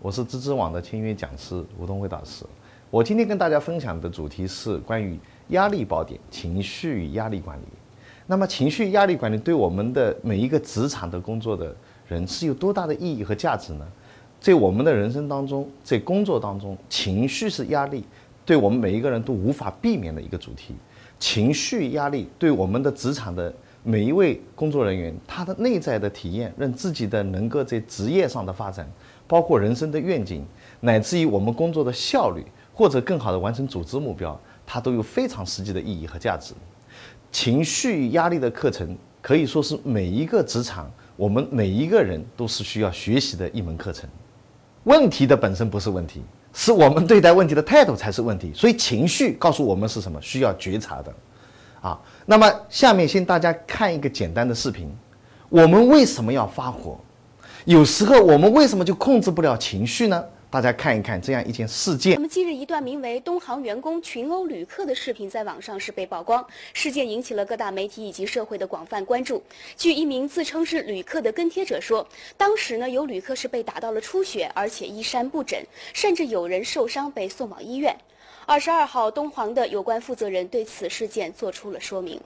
我是知知网的签约讲师吴东辉导师。我今天跟大家分享的主题是关于压力宝典——情绪与压力管理。那么，情绪压力管理对我们的每一个职场的工作的人是有多大的意义和价值呢？在我们的人生当中，在工作当中，情绪是压力，对我们每一个人都无法避免的一个主题。情绪压力对我们的职场的。每一位工作人员，他的内在的体验，让自己的能够在职业上的发展，包括人生的愿景，乃至于我们工作的效率，或者更好的完成组织目标，它都有非常实际的意义和价值。情绪压力的课程可以说是每一个职场，我们每一个人都是需要学习的一门课程。问题的本身不是问题，是我们对待问题的态度才是问题。所以情绪告诉我们是什么？需要觉察的。啊，那么下面先大家看一个简单的视频。我们为什么要发火？有时候我们为什么就控制不了情绪呢？大家看一看这样一件事件。那么近日，一段名为“东航员工群殴旅客”的视频在网上是被曝光，事件引起了各大媒体以及社会的广泛关注。据一名自称是旅客的跟帖者说，当时呢有旅客是被打到了出血，而且衣衫不整，甚至有人受伤被送往医院。二十二号，东航的有关负责人对此事件做出了说明。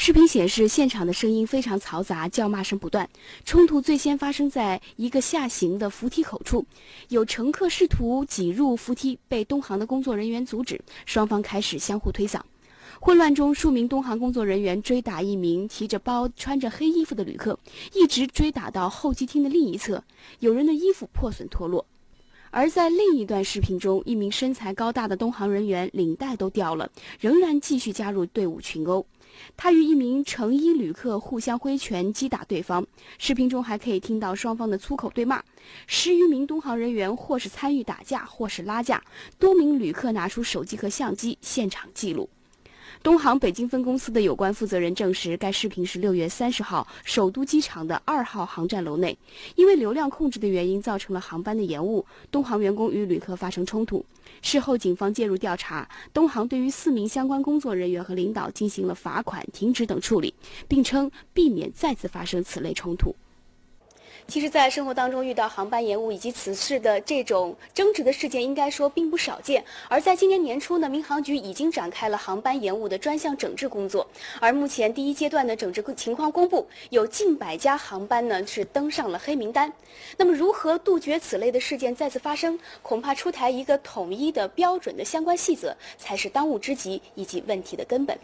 视频显示，现场的声音非常嘈杂，叫骂声不断。冲突最先发生在一个下行的扶梯口处，有乘客试图挤入扶梯，被东航的工作人员阻止，双方开始相互推搡。混乱中，数名东航工作人员追打一名提着包、穿着黑衣服的旅客，一直追打到候机厅的另一侧，有人的衣服破损脱落。而在另一段视频中，一名身材高大的东航人员领带都掉了，仍然继续加入队伍群殴。他与一名乘衣旅客互相挥拳击打对方。视频中还可以听到双方的粗口对骂。十余名东航人员或是参与打架，或是拉架。多名旅客拿出手机和相机现场记录。东航北京分公司的有关负责人证实，该视频是六月三十号首都机场的二号航站楼内，因为流量控制的原因，造成了航班的延误。东航员工与旅客发生冲突，事后警方介入调查，东航对于四名相关工作人员和领导进行了罚款、停职等处理，并称避免再次发生此类冲突。其实，在生活当中遇到航班延误以及此事的这种争执的事件，应该说并不少见。而在今年年初呢，民航局已经展开了航班延误的专项整治工作。而目前第一阶段的整治情况公布，有近百家航班呢是登上了黑名单。那么，如何杜绝此类的事件再次发生？恐怕出台一个统一的标准的相关细则，才是当务之急以及问题的根本。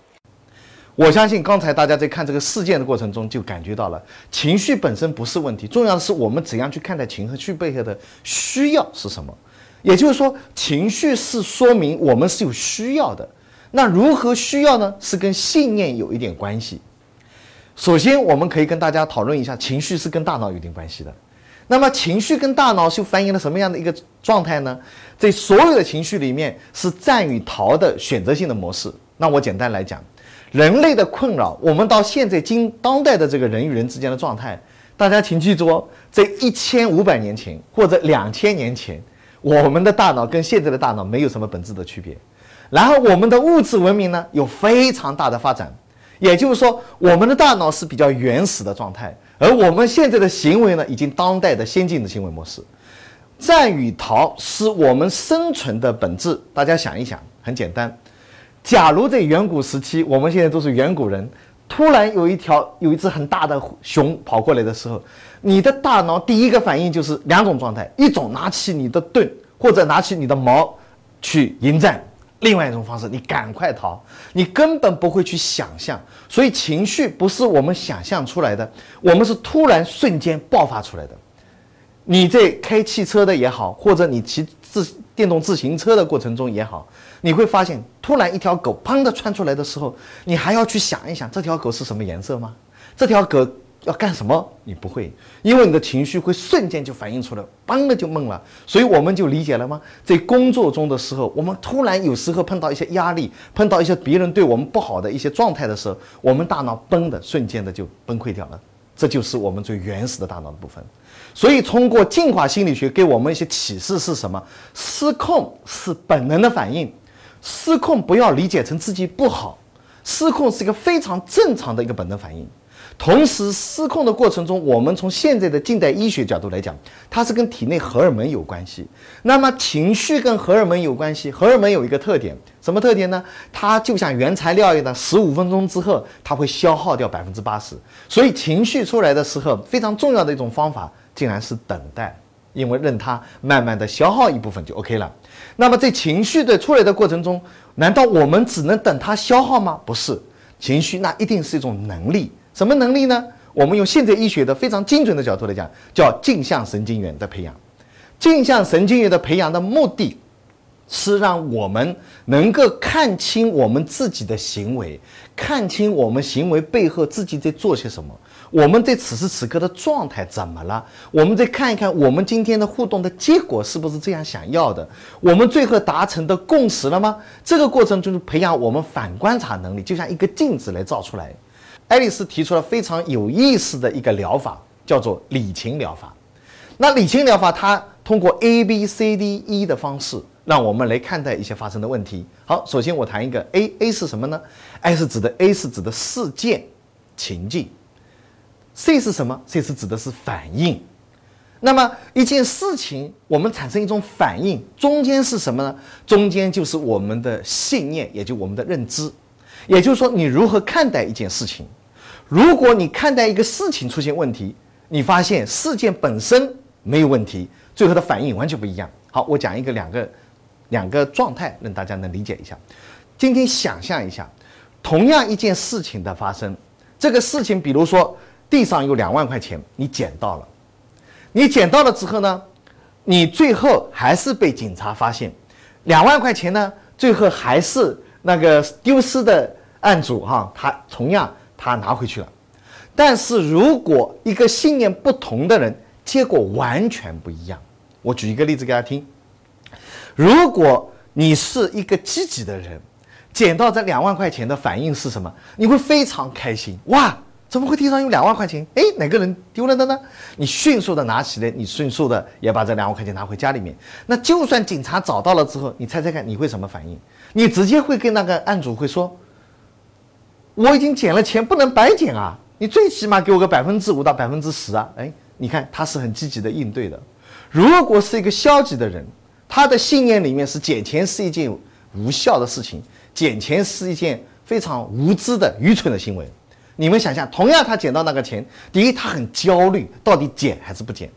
我相信刚才大家在看这个事件的过程中，就感觉到了情绪本身不是问题，重要的是我们怎样去看待情绪背后的需要是什么。也就是说，情绪是说明我们是有需要的。那如何需要呢？是跟信念有一点关系。首先，我们可以跟大家讨论一下，情绪是跟大脑有点关系的。那么，情绪跟大脑是反映了什么样的一个状态呢？在所有的情绪里面，是战与逃的选择性的模式。那我简单来讲。人类的困扰，我们到现在今当代的这个人与人之间的状态，大家请记住哦，在一千五百年前或者两千年前，我们的大脑跟现在的大脑没有什么本质的区别。然后我们的物质文明呢有非常大的发展，也就是说，我们的大脑是比较原始的状态，而我们现在的行为呢，已经当代的先进的行为模式。战与逃是我们生存的本质，大家想一想，很简单。假如在远古时期，我们现在都是远古人，突然有一条有一只很大的熊跑过来的时候，你的大脑第一个反应就是两种状态：一种拿起你的盾或者拿起你的矛去迎战；另外一种方式，你赶快逃，你根本不会去想象。所以情绪不是我们想象出来的，我们是突然瞬间爆发出来的。你在开汽车的也好，或者你骑自电动自行车的过程中也好。你会发现，突然一条狗砰的窜出来的时候，你还要去想一想，这条狗是什么颜色吗？这条狗要干什么？你不会，因为你的情绪会瞬间就反映出来，嘣的就懵了。所以我们就理解了吗？在工作中的时候，我们突然有时候碰到一些压力，碰到一些别人对我们不好的一些状态的时候，我们大脑嘣的瞬间的就崩溃掉了。这就是我们最原始的大脑的部分。所以通过进化心理学给我们一些启示是什么？失控是本能的反应，失控不要理解成自己不好，失控是一个非常正常的一个本能反应。同时，失控的过程中，我们从现在的近代医学角度来讲，它是跟体内荷尔蒙有关系。那么，情绪跟荷尔蒙有关系。荷尔蒙有一个特点，什么特点呢？它就像原材料一样，十五分钟之后，它会消耗掉百分之八十。所以，情绪出来的时候，非常重要的一种方法，竟然是等待，因为任它慢慢的消耗一部分就 OK 了。那么，在情绪的出来的过程中，难道我们只能等它消耗吗？不是，情绪那一定是一种能力。什么能力呢？我们用现在医学的非常精准的角度来讲，叫镜像神经元的培养。镜像神经元的培养的目的，是让我们能够看清我们自己的行为，看清我们行为背后自己在做些什么，我们在此时此刻的状态怎么了？我们再看一看我们今天的互动的结果是不是这样想要的？我们最后达成的共识了吗？这个过程就是培养我们反观察能力，就像一个镜子来照出来。爱丽丝提出了非常有意思的一个疗法，叫做理情疗法。那理情疗法，它通过 A B C D E 的方式，让我们来看待一些发生的问题。好，首先我谈一个 A，A 是什么呢？A 是指的 A 是指的事件情境。C 是什么？C 是指的是反应。那么一件事情，我们产生一种反应，中间是什么呢？中间就是我们的信念，也就我们的认知。也就是说，你如何看待一件事情？如果你看待一个事情出现问题，你发现事件本身没有问题，最后的反应完全不一样。好，我讲一个两个两个状态，让大家能理解一下。今天想象一下，同样一件事情的发生，这个事情，比如说地上有两万块钱，你捡到了，你捡到了之后呢，你最后还是被警察发现，两万块钱呢，最后还是。那个丢失的案主哈，他同样他拿回去了，但是如果一个信念不同的人，结果完全不一样。我举一个例子给大家听：如果你是一个积极的人，捡到这两万块钱的反应是什么？你会非常开心，哇！怎么会地上有两万块钱？哎，哪个人丢了的呢？你迅速的拿起来，你迅速的也把这两万块钱拿回家里面。那就算警察找到了之后，你猜猜看，你会什么反应？你直接会跟那个案主会说：“我已经捡了钱，不能白捡啊！你最起码给我个百分之五到百分之十啊！”哎，你看他是很积极的应对的。如果是一个消极的人，他的信念里面是捡钱是一件无效的事情，捡钱是一件非常无知的愚蠢的行为。你们想象，同样他捡到那个钱，第一他很焦虑，到底捡还是不捡？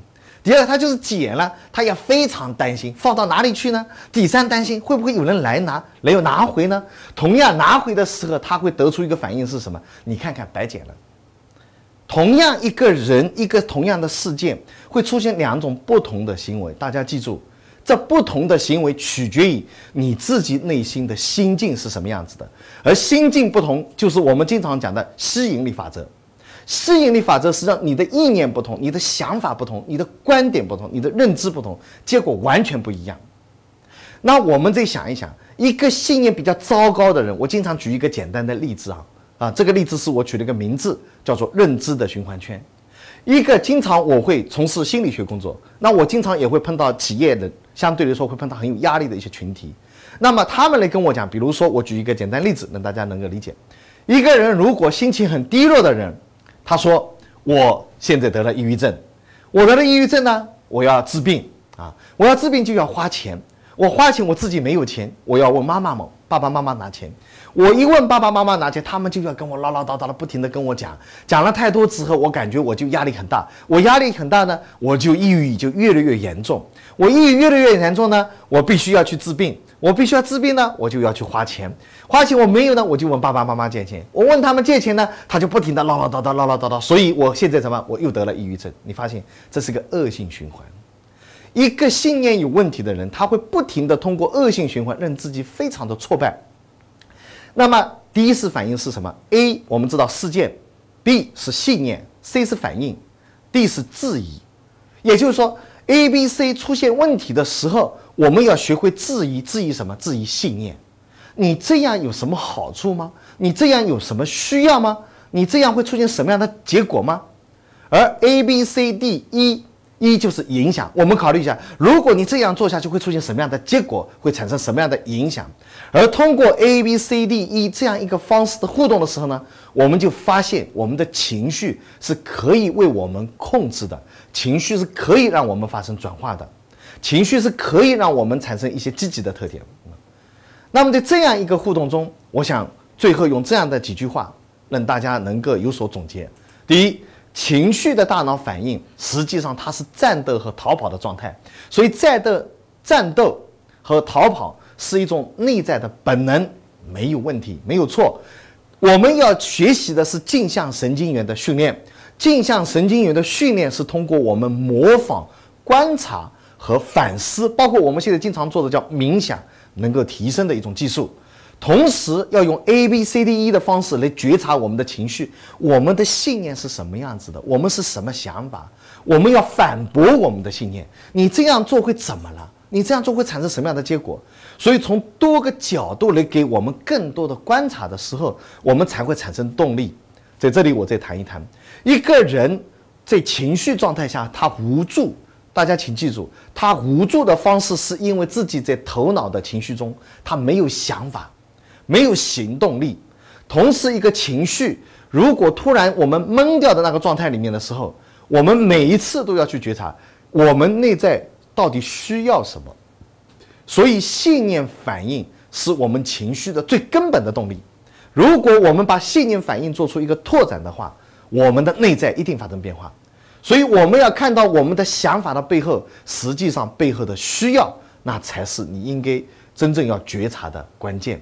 第二他就是捡了，他也非常担心，放到哪里去呢？第三担心会不会有人来拿，没有拿回呢？同样拿回的时候，他会得出一个反应是什么？你看看白捡了。同样一个人，一个同样的事件，会出现两种不同的行为，大家记住。这不同的行为取决于你自己内心的心境是什么样子的，而心境不同，就是我们经常讲的吸引力法则。吸引力法则是让你的意念不同，你的想法不同，你的观点不同，你的认知不同，结果完全不一样。那我们再想一想，一个信念比较糟糕的人，我经常举一个简单的例子啊啊，这个例子是我取了一个名字，叫做认知的循环圈。一个经常我会从事心理学工作，那我经常也会碰到企业的，相对来说会碰到很有压力的一些群体。那么他们来跟我讲，比如说我举一个简单例子，让大家能够理解。一个人如果心情很低落的人，他说我现在得了抑郁症，我得了抑郁症呢，我要治病啊，我要治病就要花钱，我花钱我自己没有钱，我要问妈妈们、爸爸妈妈拿钱。我一问爸爸妈妈拿钱，他们就要跟我唠唠叨叨的，不停的跟我讲，讲了太多之后，我感觉我就压力很大。我压力很大呢，我就抑郁就越来越严重。我抑郁越来越严重呢，我必须要去治病。我必须要治病呢，我就要去花钱。花钱我没有呢，我就问爸爸妈妈借钱。我问他们借钱呢，他就不停的唠唠叨叨，唠唠叨叨。所以我现在怎么，我又得了抑郁症。你发现这是个恶性循环。一个信念有问题的人，他会不停的通过恶性循环，让自己非常的挫败。那么第一次反应是什么？A 我们知道事件，B 是信念，C 是反应，D 是质疑。也就是说，A、B、C 出现问题的时候，我们要学会质疑，质疑什么？质疑信念。你这样有什么好处吗？你这样有什么需要吗？你这样会出现什么样的结果吗？而 A、B、C、D、E。一就是影响，我们考虑一下，如果你这样做下去，会出现什么样的结果？会产生什么样的影响？而通过 A、B、C、D、E 这样一个方式的互动的时候呢，我们就发现我们的情绪是可以为我们控制的，情绪是可以让我们发生转化的，情绪是可以让我们产生一些积极的特点。那么在这样一个互动中，我想最后用这样的几句话，让大家能够有所总结。第一。情绪的大脑反应，实际上它是战斗和逃跑的状态，所以战斗、战斗和逃跑是一种内在的本能，没有问题，没有错。我们要学习的是镜像神经元的训练，镜像神经元的训练是通过我们模仿、观察和反思，包括我们现在经常做的叫冥想，能够提升的一种技术。同时要用 A B C D E 的方式来觉察我们的情绪，我们的信念是什么样子的？我们是什么想法？我们要反驳我们的信念。你这样做会怎么了？你这样做会产生什么样的结果？所以从多个角度来给我们更多的观察的时候，我们才会产生动力。在这里，我再谈一谈，一个人在情绪状态下他无助，大家请记住，他无助的方式是因为自己在头脑的情绪中他没有想法。没有行动力，同时一个情绪，如果突然我们懵掉的那个状态里面的时候，我们每一次都要去觉察我们内在到底需要什么。所以信念反应是我们情绪的最根本的动力。如果我们把信念反应做出一个拓展的话，我们的内在一定发生变化。所以我们要看到我们的想法的背后，实际上背后的需要，那才是你应该真正要觉察的关键。